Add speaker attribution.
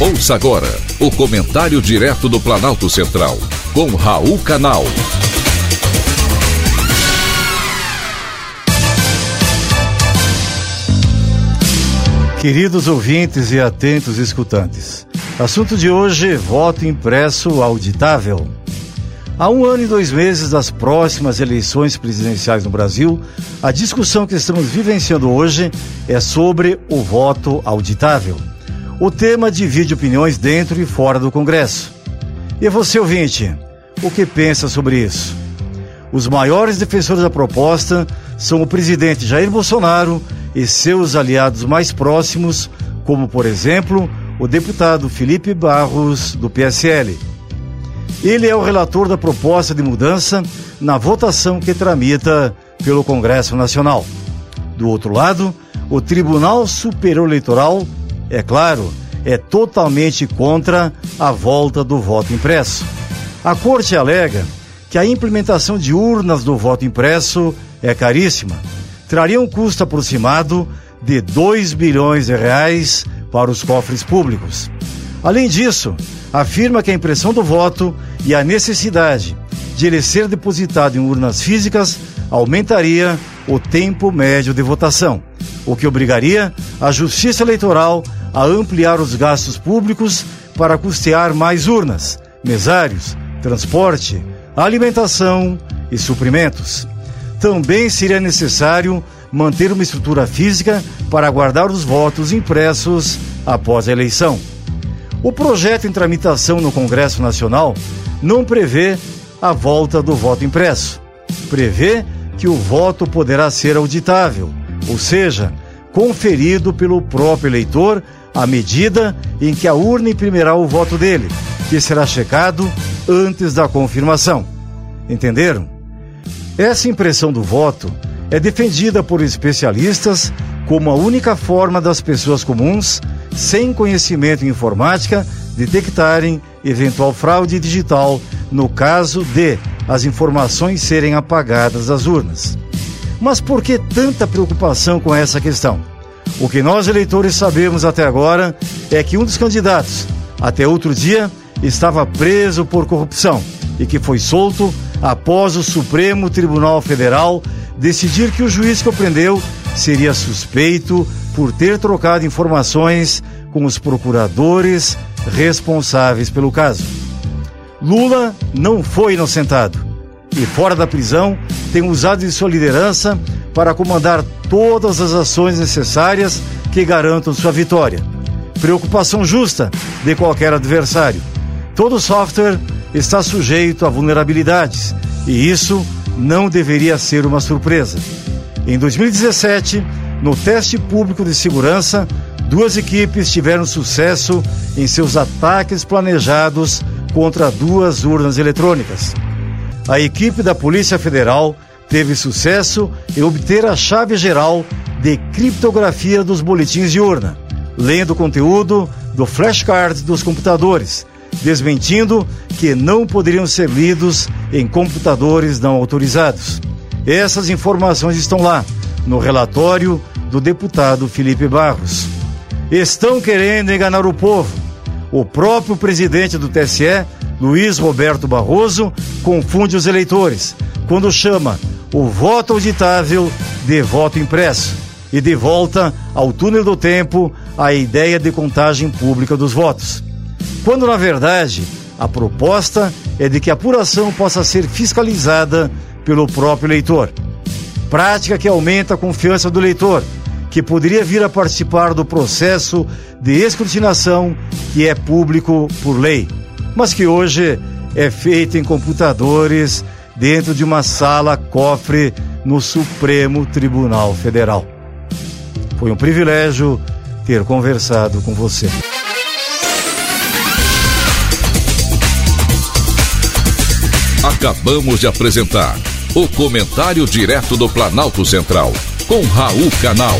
Speaker 1: Ouça agora o comentário direto do Planalto Central, com Raul Canal.
Speaker 2: Queridos ouvintes e atentos escutantes, assunto de hoje: voto impresso auditável. Há um ano e dois meses das próximas eleições presidenciais no Brasil, a discussão que estamos vivenciando hoje é sobre o voto auditável. O tema divide opiniões dentro e fora do Congresso. E você, ouvinte, o que pensa sobre isso? Os maiores defensores da proposta são o presidente Jair Bolsonaro e seus aliados mais próximos, como, por exemplo, o deputado Felipe Barros, do PSL. Ele é o relator da proposta de mudança na votação que tramita pelo Congresso Nacional. Do outro lado, o Tribunal Superior Eleitoral é claro, é totalmente contra a volta do voto impresso. A Corte alega que a implementação de urnas do voto impresso é caríssima. Traria um custo aproximado de 2 bilhões de reais para os cofres públicos. Além disso, afirma que a impressão do voto e a necessidade de ele ser depositado em urnas físicas aumentaria o tempo médio de votação, o que obrigaria a Justiça Eleitoral a ampliar os gastos públicos para custear mais urnas, mesários, transporte, alimentação e suprimentos. Também seria necessário manter uma estrutura física para guardar os votos impressos após a eleição. O projeto em tramitação no Congresso Nacional não prevê a volta do voto impresso. Prevê que o voto poderá ser auditável, ou seja, conferido pelo próprio eleitor à medida em que a urna imprimirá o voto dele, que será checado antes da confirmação. Entenderam? Essa impressão do voto é defendida por especialistas como a única forma das pessoas comuns, sem conhecimento em informática, detectarem eventual fraude digital no caso de as informações serem apagadas das urnas. Mas por que tanta preocupação com essa questão? O que nós eleitores sabemos até agora é que um dos candidatos, até outro dia, estava preso por corrupção e que foi solto após o Supremo Tribunal Federal decidir que o juiz que o prendeu seria suspeito por ter trocado informações com os procuradores responsáveis pelo caso. Lula não foi inocentado e, fora da prisão, tem usado de sua liderança para comandar todas as ações necessárias que garantam sua vitória. Preocupação justa de qualquer adversário. Todo software está sujeito a vulnerabilidades e isso não deveria ser uma surpresa. Em 2017, no teste público de segurança, duas equipes tiveram sucesso em seus ataques planejados contra duas urnas eletrônicas. A equipe da Polícia Federal teve sucesso em obter a chave geral de criptografia dos boletins de urna, lendo o conteúdo do flashcard dos computadores, desmentindo que não poderiam ser lidos em computadores não autorizados. Essas informações estão lá, no relatório do deputado Felipe Barros. Estão querendo enganar o povo. O próprio presidente do TSE, Luiz Roberto Barroso, confunde os eleitores quando chama o voto auditável de voto impresso e de volta ao túnel do tempo a ideia de contagem pública dos votos. Quando, na verdade, a proposta é de que a apuração possa ser fiscalizada pelo próprio eleitor. Prática que aumenta a confiança do eleitor, que poderia vir a participar do processo de escrutinação que é público por lei, mas que hoje é feito em computadores dentro de uma sala cofre no Supremo Tribunal Federal. Foi um privilégio ter conversado com você.
Speaker 1: Acabamos de apresentar o Comentário Direto do Planalto Central, com Raul Canal.